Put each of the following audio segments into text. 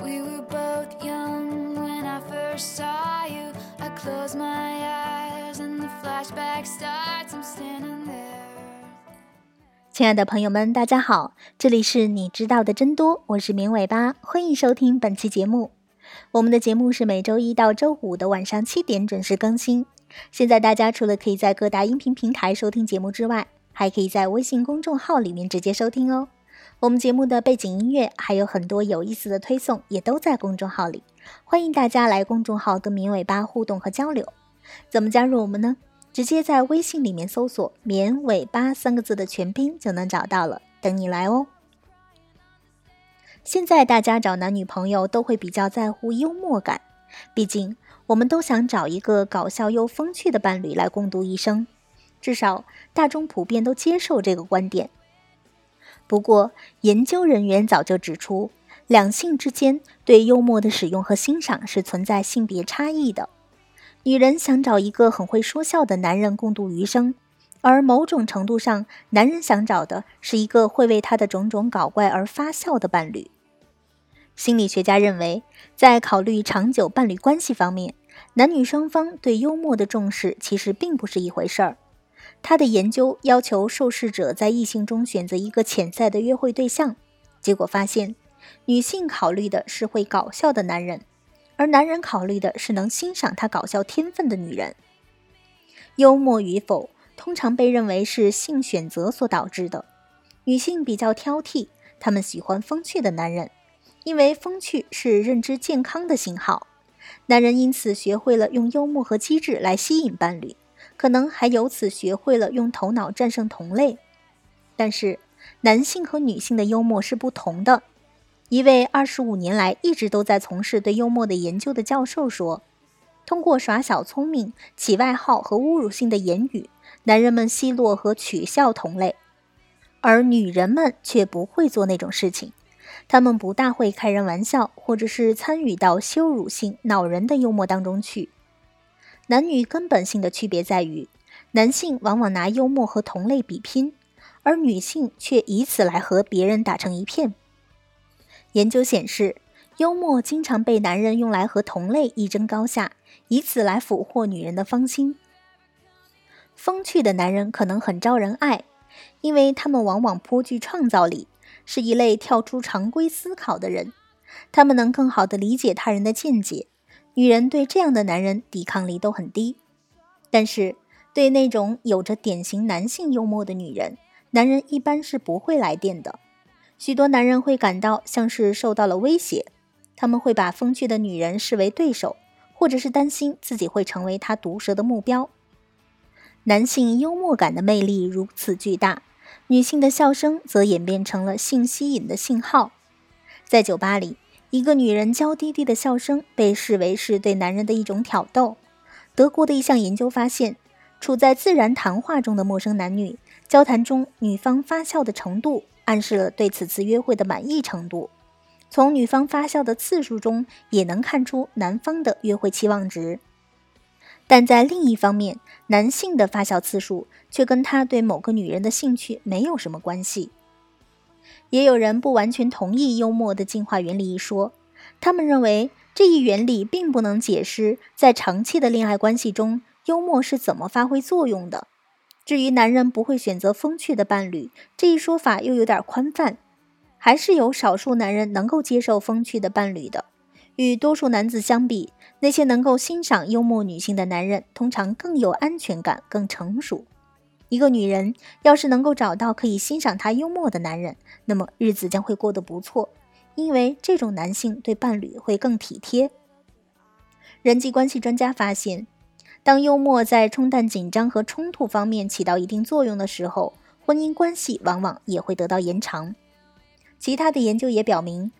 We were both young when I first saw you. I close my eyes and the flashback starts. I'm standing there. 亲爱的朋友们，大家好，这里是你知道的真多，我是绵尾巴，欢迎收听本期节目。我们的节目是每周一到周五的晚上七点准时更新。现在大家除了可以在各大音频平台收听节目之外，还可以在微信公众号里面直接收听哦。我们节目的背景音乐还有很多有意思的推送，也都在公众号里，欢迎大家来公众号跟绵尾巴互动和交流。怎么加入我们呢？直接在微信里面搜索“绵尾巴”三个字的全拼就能找到了，等你来哦。现在大家找男女朋友都会比较在乎幽默感，毕竟我们都想找一个搞笑又风趣的伴侣来共度一生，至少大众普遍都接受这个观点。不过，研究人员早就指出，两性之间对幽默的使用和欣赏是存在性别差异的。女人想找一个很会说笑的男人共度余生，而某种程度上，男人想找的是一个会为他的种种搞怪而发笑的伴侣。心理学家认为，在考虑长久伴侣关系方面，男女双方对幽默的重视其实并不是一回事儿。他的研究要求受试者在异性中选择一个潜在的约会对象，结果发现，女性考虑的是会搞笑的男人，而男人考虑的是能欣赏他搞笑天分的女人。幽默与否通常被认为是性选择所导致的，女性比较挑剔，她们喜欢风趣的男人，因为风趣是认知健康的信号，男人因此学会了用幽默和机智来吸引伴侣。可能还由此学会了用头脑战胜同类，但是男性和女性的幽默是不同的。一位二十五年来一直都在从事对幽默的研究的教授说：“通过耍小聪明、起外号和侮辱性的言语，男人们奚落和取笑同类，而女人们却不会做那种事情。他们不大会开人玩笑，或者是参与到羞辱性、恼人的幽默当中去。”男女根本性的区别在于，男性往往拿幽默和同类比拼，而女性却以此来和别人打成一片。研究显示，幽默经常被男人用来和同类一争高下，以此来俘获女人的芳心。风趣的男人可能很招人爱，因为他们往往颇具创造力，是一类跳出常规思考的人，他们能更好地理解他人的见解。女人对这样的男人抵抗力都很低，但是对那种有着典型男性幽默的女人，男人一般是不会来电的。许多男人会感到像是受到了威胁，他们会把风趣的女人视为对手，或者是担心自己会成为他毒舌的目标。男性幽默感的魅力如此巨大，女性的笑声则演变成了性吸引的信号，在酒吧里。一个女人娇滴滴的笑声被视为是对男人的一种挑逗。德国的一项研究发现，处在自然谈话中的陌生男女交谈中，女方发笑的程度暗示了对此次约会的满意程度。从女方发笑的次数中也能看出男方的约会期望值。但在另一方面，男性的发笑次数却跟他对某个女人的兴趣没有什么关系。也有人不完全同意幽默的进化原理一说，他们认为这一原理并不能解释在长期的恋爱关系中幽默是怎么发挥作用的。至于男人不会选择风趣的伴侣这一说法又有点宽泛，还是有少数男人能够接受风趣的伴侣的。与多数男子相比，那些能够欣赏幽默女性的男人通常更有安全感，更成熟。一个女人要是能够找到可以欣赏她幽默的男人，那么日子将会过得不错，因为这种男性对伴侣会更体贴。人际关系专家发现，当幽默在冲淡紧张和冲突方面起到一定作用的时候，婚姻关系往往也会得到延长。其他的研究也表明，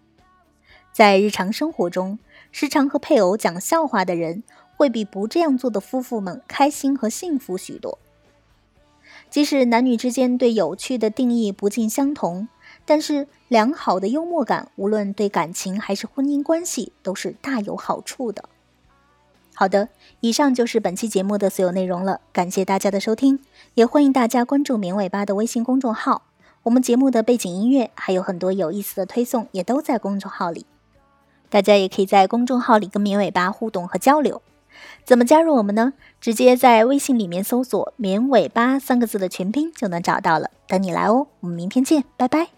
在日常生活中，时常和配偶讲笑话的人，会比不这样做的夫妇们开心和幸福许多。即使男女之间对有趣的定义不尽相同，但是良好的幽默感，无论对感情还是婚姻关系，都是大有好处的。好的，以上就是本期节目的所有内容了，感谢大家的收听，也欢迎大家关注“绵尾巴”的微信公众号，我们节目的背景音乐还有很多有意思的推送，也都在公众号里。大家也可以在公众号里跟绵尾巴互动和交流。怎么加入我们呢？直接在微信里面搜索“绵尾巴”三个字的全拼就能找到了，等你来哦。我们明天见，拜拜。